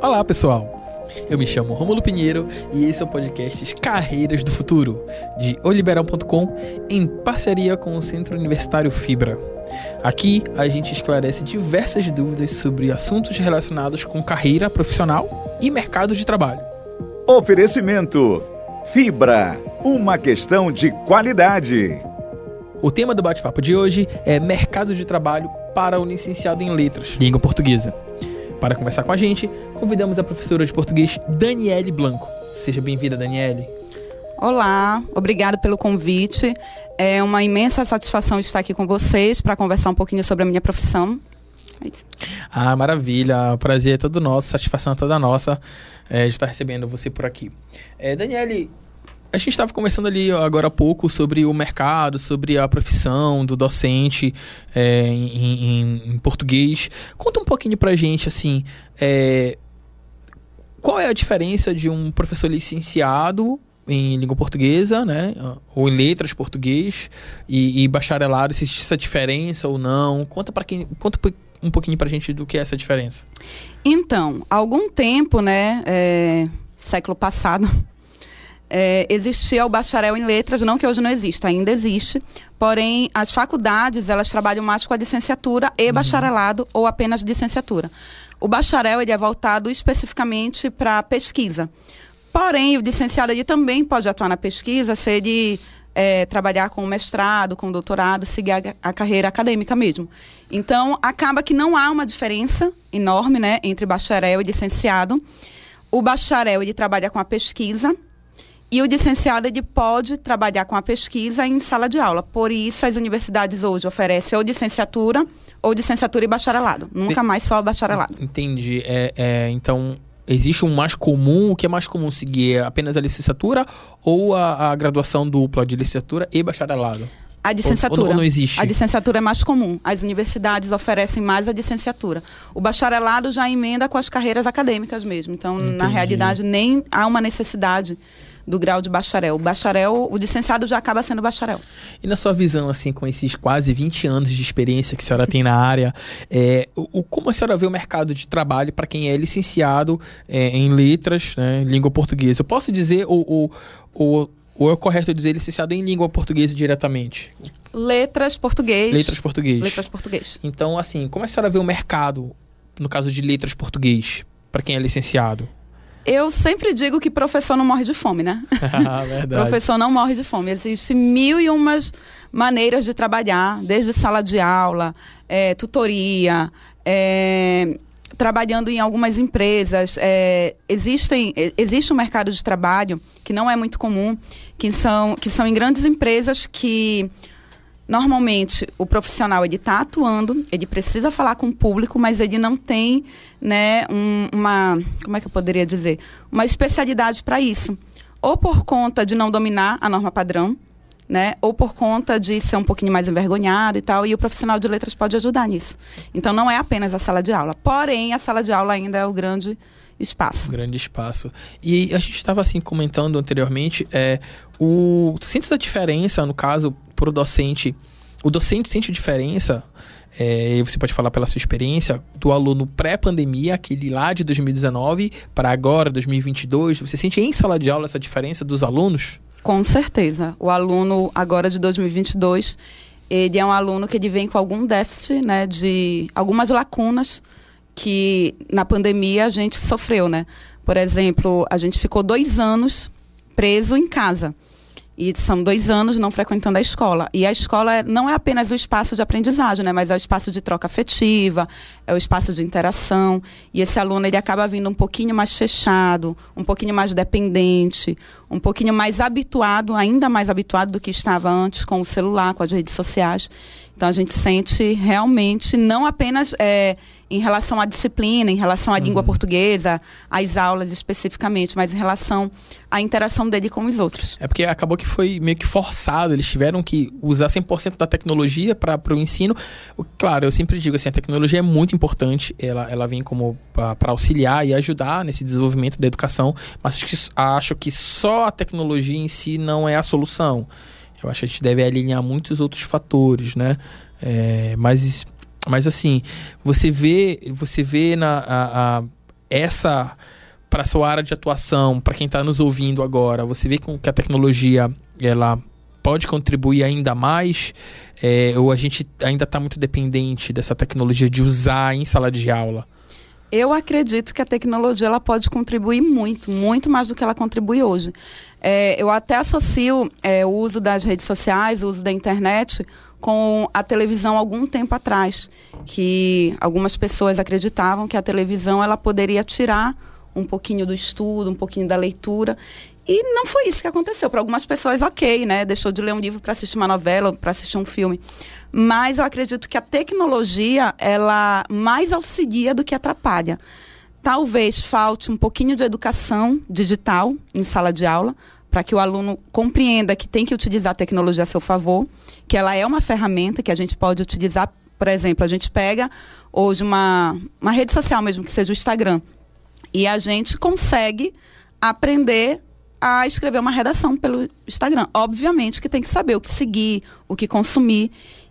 Olá, pessoal. Eu me chamo Romulo Pinheiro e esse é o podcast Carreiras do Futuro, de oliberal.com, em parceria com o Centro Universitário Fibra. Aqui a gente esclarece diversas dúvidas sobre assuntos relacionados com carreira profissional e mercado de trabalho. Oferecimento: Fibra, uma questão de qualidade. O tema do bate-papo de hoje é mercado de trabalho para o licenciado em letras, língua portuguesa. Para conversar com a gente, convidamos a professora de português Daniele Blanco. Seja bem-vinda, Daniele. Olá, obrigada pelo convite. É uma imensa satisfação estar aqui com vocês para conversar um pouquinho sobre a minha profissão. É ah, maravilha. O prazer é todo nosso, satisfação é toda nossa é, de estar recebendo você por aqui. É, Daniele, a gente estava conversando ali agora há pouco sobre o mercado, sobre a profissão do docente é, em, em, em, português. Conta um pouquinho pra gente, assim, é, qual é a diferença de um professor licenciado em língua portuguesa, né, ou em letras português e, e bacharelado, se existe essa diferença ou não? Conta para quem, conta um pouquinho pra gente do que é essa diferença. Então, há algum tempo, né, é, século passado, é, existia o bacharel em letras, não que hoje não exista, ainda existe. Porém, as faculdades, elas trabalham mais com a licenciatura e uhum. bacharelado ou apenas licenciatura. O bacharel ele é voltado especificamente para pesquisa. Porém, o licenciado ele também pode atuar na pesquisa se ele é, trabalhar com mestrado, com doutorado, seguir a, a, carreira acadêmica mesmo. Então, acaba que não há uma diferença enorme né, entre bacharel e licenciado. O bacharel ele trabalha com a pesquisa, e o licenciado ele pode trabalhar com a pesquisa em sala de aula. Por isso, as universidades hoje oferecem ou licenciatura ou licenciatura e bacharelado. Nunca mais só bacharelado. Entendi. É, é, então, existe um mais comum? O que é mais comum seguir? É apenas a licenciatura ou a, a graduação dupla de licenciatura e bacharelado? A licenciatura. Ou, ou, não existe? A licenciatura é mais comum. As universidades oferecem mais a licenciatura. O bacharelado já emenda com as carreiras acadêmicas mesmo. Então, Entendi. na realidade, nem há uma necessidade do grau de bacharel. O bacharel, o licenciado já acaba sendo bacharel. E na sua visão, assim, com esses quase 20 anos de experiência que a senhora tem na área, é, o, como a senhora vê o mercado de trabalho para quem é licenciado é, em letras, né, língua portuguesa? Eu posso dizer, ou, ou, ou é correto dizer licenciado em língua portuguesa diretamente? Letras português. Letras português. Letras português. Então, assim, como a senhora vê o mercado, no caso de letras português, para quem é licenciado? Eu sempre digo que professor não morre de fome, né? Ah, professor não morre de fome. Existem mil e umas maneiras de trabalhar, desde sala de aula, é, tutoria, é, trabalhando em algumas empresas. É, existem, existe um mercado de trabalho que não é muito comum, que são, que são em grandes empresas que Normalmente, o profissional ele está atuando, ele precisa falar com o público, mas ele não tem, né, um, uma, como é que eu poderia dizer, uma especialidade para isso. Ou por conta de não dominar a norma padrão, né, ou por conta de ser um pouquinho mais envergonhado e tal, e o profissional de letras pode ajudar nisso. Então, não é apenas a sala de aula. Porém, a sala de aula ainda é o grande espaço. Um grande espaço. E a gente estava assim comentando anteriormente, é, o, tu sente a diferença, no caso, para o docente, o docente sente diferença, é, você pode falar pela sua experiência, do aluno pré-pandemia, aquele lá de 2019, para agora, 2022, você sente em sala de aula essa diferença dos alunos? Com certeza. O aluno agora de 2022, ele é um aluno que ele vem com algum déficit, né, de algumas lacunas que na pandemia a gente sofreu, né? Por exemplo, a gente ficou dois anos preso em casa. E são dois anos não frequentando a escola. E a escola não é apenas o espaço de aprendizagem, né? mas é o espaço de troca afetiva, é o espaço de interação. E esse aluno ele acaba vindo um pouquinho mais fechado, um pouquinho mais dependente, um pouquinho mais habituado, ainda mais habituado do que estava antes com o celular, com as redes sociais. Então a gente sente realmente não apenas. É, em relação à disciplina, em relação à uhum. língua portuguesa, às aulas especificamente, mas em relação à interação dele com os outros. É porque acabou que foi meio que forçado, eles tiveram que usar 100% da tecnologia para o ensino. Claro, eu sempre digo assim, a tecnologia é muito importante, ela, ela vem como para auxiliar e ajudar nesse desenvolvimento da educação, mas acho que, acho que só a tecnologia em si não é a solução. Eu acho que a gente deve alinhar muitos outros fatores, né? É, mas Mas assim, você vê, você vê na a, a, essa para sua área de atuação, para quem está nos ouvindo agora, você vê que a tecnologia ela pode contribuir ainda mais é, ou a gente ainda está muito dependente dessa tecnologia de usar em sala de aula? Eu acredito que a tecnologia ela pode contribuir muito, muito mais do que ela contribui hoje. É, eu até associo é, o uso das redes sociais, o uso da internet com a televisão algum tempo atrás, que algumas pessoas acreditavam que a televisão ela poderia tirar um pouquinho do estudo, um pouquinho da leitura. E não foi isso que aconteceu. Para algumas pessoas, ok, né? Deixou de ler um livro para assistir uma novela, para assistir um filme. Mas eu acredito que a tecnologia, ela mais auxilia do que atrapalha. Talvez falte um pouquinho de educação digital em sala de aula, para que o aluno compreenda que tem que utilizar a tecnologia a seu favor, que ela é uma ferramenta que a gente pode utilizar. Por exemplo, a gente pega hoje uma, uma rede social mesmo, que seja o Instagram, e a gente consegue aprender a escrever uma redação pelo Instagram. Obviamente que tem que saber o que seguir, o que consumir.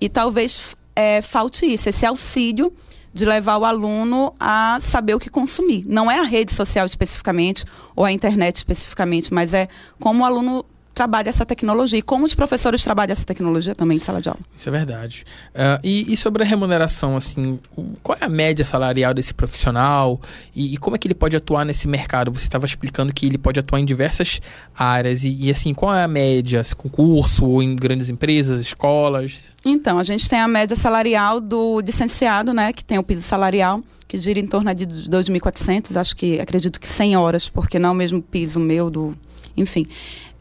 E talvez é, falte isso, esse auxílio de levar o aluno a saber o que consumir. Não é a rede social especificamente, ou a internet especificamente, mas é como o aluno trabalha essa tecnologia e como os professores trabalham essa tecnologia também em sala de aula. Isso é verdade. Uh, e, e, sobre a remuneração, assim, qual é a média salarial desse profissional e, e como é que ele pode atuar nesse mercado? Você estava explicando que ele pode atuar em diversas áreas e, e, assim, qual é a média? Concurso ou em grandes empresas, escolas? Então, a gente tem a média salarial do licenciado, né, que tem o piso salarial que gira em torno de 2.400, acho que acredito que 100 horas, porque não é o mesmo piso meu do, enfim.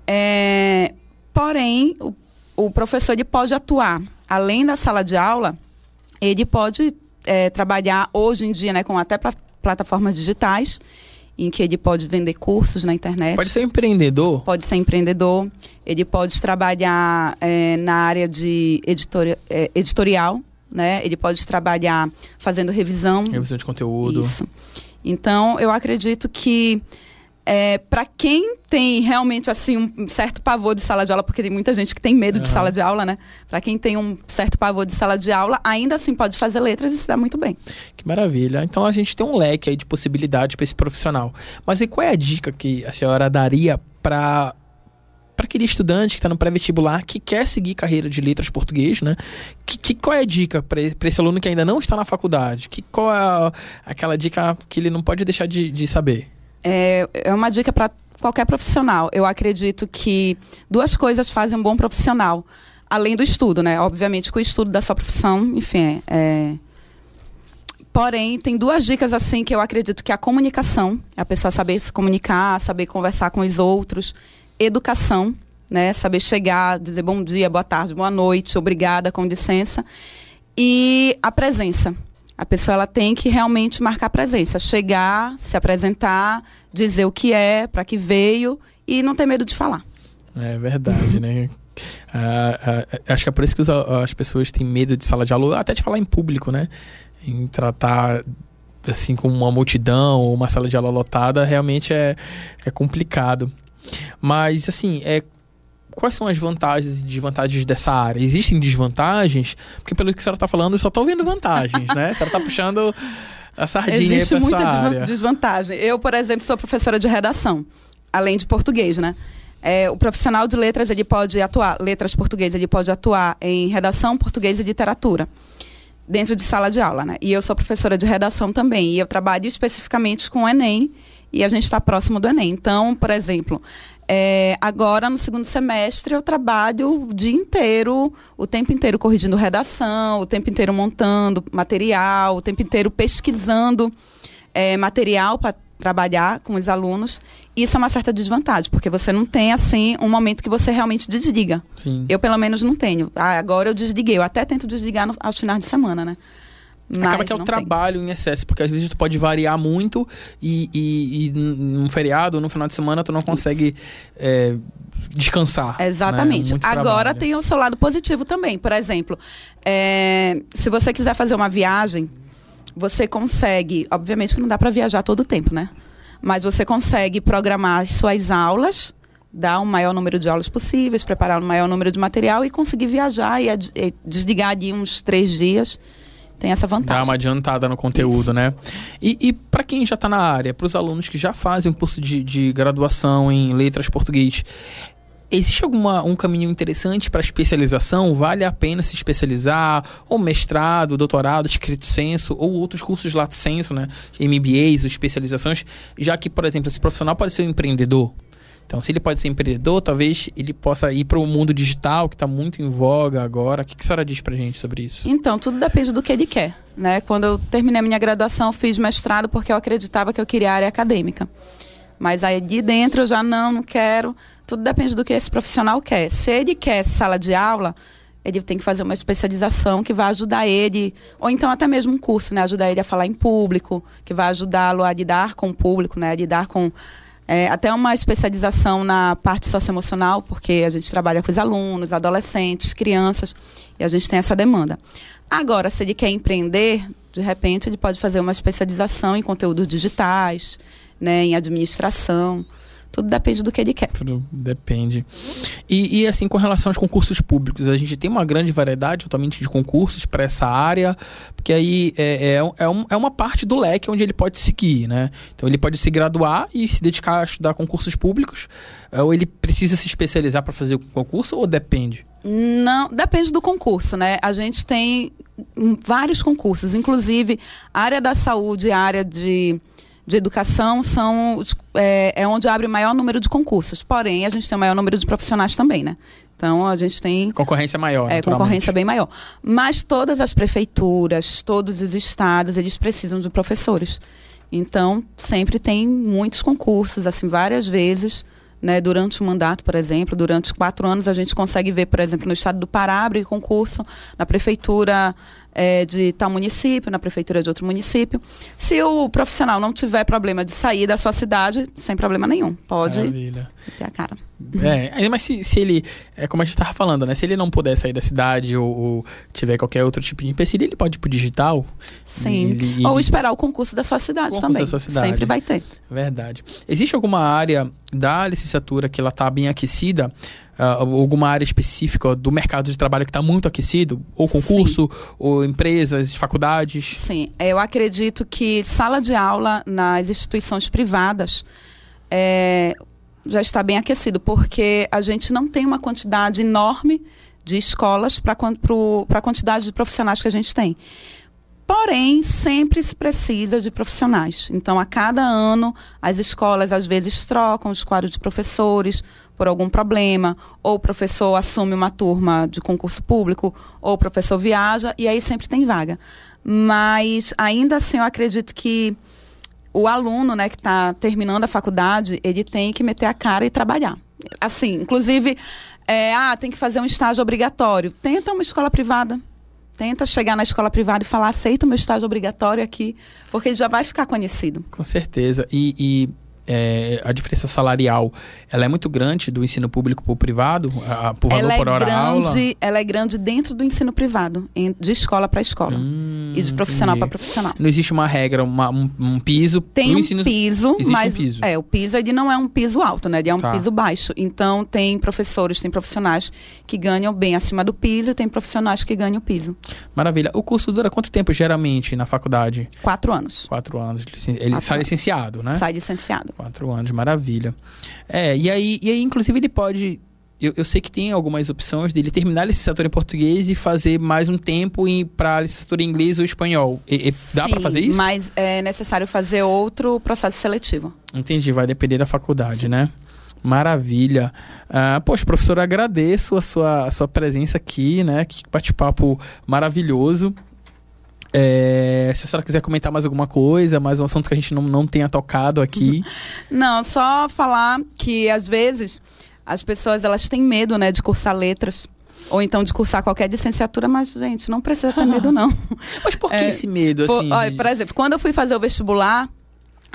É, porém, o, o, professor ele pode atuar além da sala de aula, ele pode é, trabalhar hoje em dia, né, com até plataformas digitais, em que ele pode vender cursos na internet. Pode ser empreendedor? Pode ser empreendedor. Ele pode trabalhar é, na área de editori é, editorial, né? Ele pode trabalhar fazendo revisão. Revisão de conteúdo. Isso. Então, eu acredito que é, para quem tem realmente assim um certo pavor de sala de aula, porque tem muita gente que tem medo uhum. de sala de aula, né? Para quem tem um certo pavor de sala de aula, ainda assim pode fazer letras e se dá muito bem. Que maravilha. Então a gente tem um leque aí de possibilidades para esse profissional. Mas e qual é a dica que a senhora daria para para aquele estudante que está no pré-vestibular que quer seguir carreira de letras português, né? Que, que qual é a dica para esse aluno que ainda não está na faculdade? Que qual é aquela dica que ele não pode deixar de, de saber? É, é uma dica para qualquer profissional. Eu acredito que duas coisas fazem um bom profissional, além do estudo, né? Obviamente que o estudo da sua profissão, enfim, é, é... Porém, tem duas dicas assim que eu acredito que é a comunicação, a pessoa saber se comunicar, saber conversar com os outros, educação, né? Saber chegar, dizer bom dia, boa tarde, boa noite, obrigada, com licença. E a presença. A pessoa ela tem que realmente marcar presença, chegar, se apresentar, dizer o que é, para que veio e não ter medo de falar. É verdade, né? Ah, ah, acho que é por isso que as pessoas têm medo de sala de aula, até de falar em público, né? Em tratar assim com uma multidão ou uma sala de aula lotada, realmente é, é complicado. Mas assim, é quais são as vantagens e desvantagens dessa área? Existem desvantagens? Porque pelo que a senhora está falando, eu só estou vendo vantagens, né? A senhora está puxando a sardinha Existe aí muita área. desvantagem. Eu, por exemplo, sou professora de redação, além de português, né? É, o profissional de letras, ele pode atuar, letras português, ele pode atuar em redação, português e literatura, dentro de sala de aula, né? E eu sou professora de redação também, e eu trabalho especificamente com o Enem, e a gente está próximo do Enem. Então, por exemplo, é, agora, no segundo semestre, eu trabalho o dia inteiro, o tempo inteiro corrigindo redação, o tempo inteiro montando material, o tempo inteiro pesquisando é, material para trabalhar com os alunos. Isso é uma certa desvantagem, porque você não tem, assim, um momento que você realmente desliga. Sim. Eu, pelo menos, não tenho. Ah, agora eu desliguei. Eu até tento desligar no, aos finais de semana, né? Mas Acaba que é o trabalho tem. em excesso, porque às vezes tu pode variar muito e, e, e num feriado, no final de semana, tu não consegue é, descansar. Né? Exatamente. Né? Agora tem o seu lado positivo também. Por exemplo, é, se você quiser fazer uma viagem, você consegue. Obviamente que não dá para viajar todo o tempo, né? Mas você consegue programar suas aulas dar o um maior número de aulas possíveis, preparar o um maior número de material e conseguir viajar e, e desligar de uns três dias tem essa vantagem. Dá uma adiantada no conteúdo, Isso. né? E, e para quem já está na área, para os alunos que já fazem um curso de, de graduação em letras português, Existe alguma um caminho interessante para especialização? Vale a pena se especializar? Ou mestrado, doutorado, escrito senso, ou outros cursos lato senso, né? MBAs, especializações, já que, por exemplo, esse profissional pode ser um empreendedor. Então, se ele pode ser empreendedor, talvez ele possa ir para o mundo digital, que está muito em voga agora. O que, que a senhora diz para gente sobre isso? Então, tudo depende do que ele quer. Né? Quando eu terminei a minha graduação, fiz mestrado porque eu acreditava que eu queria área acadêmica. Mas aí de dentro eu já não, não quero tudo depende do que esse profissional quer. Se ele quer sala de aula, ele tem que fazer uma especialização que vai ajudar ele, ou então até mesmo um curso, né? Ajudar ele a falar em público, que vai ajudá-lo a lidar com o público, né? A lidar com é, até uma especialização na parte socioemocional, porque a gente trabalha com os alunos, adolescentes, crianças, e a gente tem essa demanda. Agora, se ele quer empreender, de repente ele pode fazer uma especialização em conteúdos digitais, né, em administração. Tudo depende do que ele quer. Tudo depende. E, e, assim, com relação aos concursos públicos, a gente tem uma grande variedade atualmente de concursos para essa área, porque aí é, é, é, um, é uma parte do leque onde ele pode seguir, né? Então ele pode se graduar e se dedicar a estudar concursos públicos, é, ou ele precisa se especializar para fazer o concurso, ou depende? Não, depende do concurso, né? A gente tem vários concursos, inclusive a área da saúde, a área de de educação são é, é onde abre o maior número de concursos. Porém, a gente tem o maior número de profissionais também, né? Então a gente tem. Concorrência maior. É, concorrência bem maior. Mas todas as prefeituras, todos os estados, eles precisam de professores. Então, sempre tem muitos concursos, assim, várias vezes. Né, durante o mandato, por exemplo, durante quatro anos, a gente consegue ver, por exemplo, no estado do Pará, abrir concurso, na prefeitura é, de tal município, na prefeitura de outro município. Se o profissional não tiver problema de sair da sua cidade, sem problema nenhum. Pode Maravilha. ter a cara. É, mas se, se ele, é como a gente estava falando, né? Se ele não puder sair da cidade ou, ou tiver qualquer outro tipo de empecilho, ele pode ir pro digital. Sim. Ele, ou esperar o concurso da sua cidade também. Da sua cidade. Sempre vai ter. Verdade. Existe alguma área da licenciatura que ela está bem aquecida? Uh, alguma área específica do mercado de trabalho que está muito aquecido? Ou concurso, Sim. ou empresas, faculdades? Sim, eu acredito que sala de aula nas instituições privadas é, já está bem aquecido, porque a gente não tem uma quantidade enorme de escolas para a quantidade de profissionais que a gente tem. Porém, sempre se precisa de profissionais. Então, a cada ano, as escolas às vezes trocam os quadros de professores, por algum problema, ou o professor assume uma turma de concurso público, ou o professor viaja, e aí sempre tem vaga. Mas ainda assim eu acredito que o aluno né, que está terminando a faculdade, ele tem que meter a cara e trabalhar. Assim, inclusive, é, ah, tem que fazer um estágio obrigatório. Tenta uma escola privada. Tenta chegar na escola privada e falar, aceita o meu estágio obrigatório aqui, porque ele já vai ficar conhecido. Com certeza. E, e é, a diferença salarial ela é muito grande do ensino público para o privado, a, por valor ela é por hora grande, aula? Ela é grande dentro do ensino privado, em, de escola para escola. Hum, e de profissional para profissional. Não existe uma regra, uma, um, um, piso Tem um ensino... piso, mas um piso. é, o piso ele não é um piso alto, né? Ele é um tá. piso baixo. Então tem professores, tem profissionais que ganham bem acima do piso e tem profissionais que ganham o piso. Maravilha. O curso dura quanto tempo geralmente na faculdade? Quatro anos. Quatro anos. Ele Quatro sai anos. licenciado, né? Sai licenciado. Quatro anos, maravilha. É, e aí, e aí inclusive, ele pode. Eu, eu, sei que tem algumas opções dele terminar a licenciatura em português e fazer mais um tempo para licenciatura em inglês ou espanhol. E, e dá para fazer isso? Mas é necessário fazer outro processo seletivo. Entendi, vai depender da faculdade, Sim. né? Maravilha. Uh, poxa, professor, agradeço a sua, a sua presença aqui, né? Que bate-papo maravilhoso. É, se a senhora quiser comentar mais alguma coisa, mais um assunto que a gente não, não tenha tocado aqui. Não, só falar que às vezes as pessoas elas têm medo, né, de cursar letras. Ou então de cursar qualquer licenciatura, mas, gente, não precisa ter medo, não. Mas por que é, esse medo, assim? Por, de... por exemplo, quando eu fui fazer o vestibular,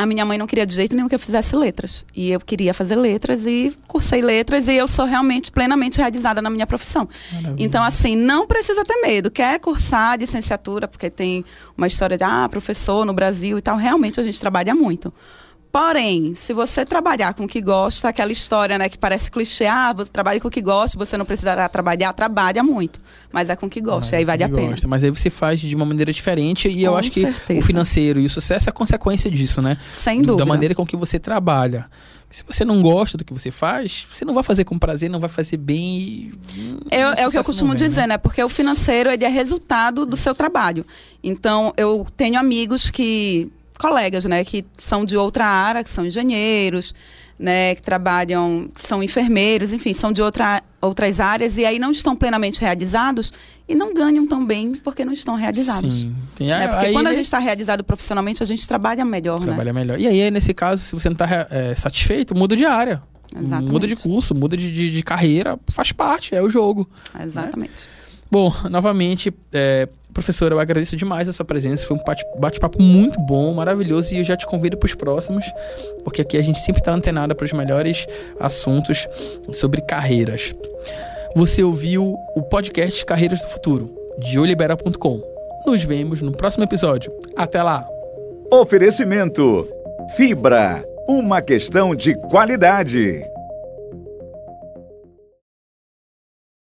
a minha mãe não queria de jeito nenhum que eu fizesse letras. E eu queria fazer letras e cursei letras e eu sou realmente plenamente realizada na minha profissão. Maravilha. Então, assim, não precisa ter medo. Quer cursar licenciatura, porque tem uma história de, ah, professor no Brasil e tal. Realmente a gente trabalha muito. Porém, se você trabalhar com o que gosta, aquela história, né, que parece clichê, ah, você trabalha com o que gosta, você não precisará trabalhar, trabalha muito, mas é com o que gosta, Ah, aí vale a que pena. gosta. Mas aí você faz de uma maneira diferente e eu Com acho que certeza. o financeiro e o sucesso é consequência disso, né? Sem dúvida. Da maneira com que você trabalha. Se você não gosta do que você faz, você não vai fazer com prazer, não vai fazer bem. e- É, é o que eu costumo vem, dizer, né? Porque o financeiro ele é resultado do seu trabalho. Então, eu tenho amigos que. Colegas, né, que são de outra área, que são engenheiros, né, que trabalham, que são enfermeiros, enfim, são de outra, outras áreas e aí não estão plenamente realizados e não ganham tão bem porque não estão realizados. Sim. Tem, Né? Porque aí quando a gente está realizado profissionalmente, a gente trabalha melhor, né? trabalha melhor. E aí, nesse caso, se você não está satisfeito, muda de área. Exatamente. Muda de curso, muda de, de, de carreira, faz parte, é o jogo. Exatamente. Bom, novamente, é, professora, eu agradeço demais a sua presença. Foi um bate- bate-papo muito bom, maravilhoso. E eu já te convido para os próximos, porque aqui a gente sempre está antenada para os melhores assuntos sobre carreiras. Você ouviu o podcast Carreiras do Futuro, de olibera.com. Nos vemos no próximo episódio. Até lá! Oferecimento: Fibra, uma questão de qualidade.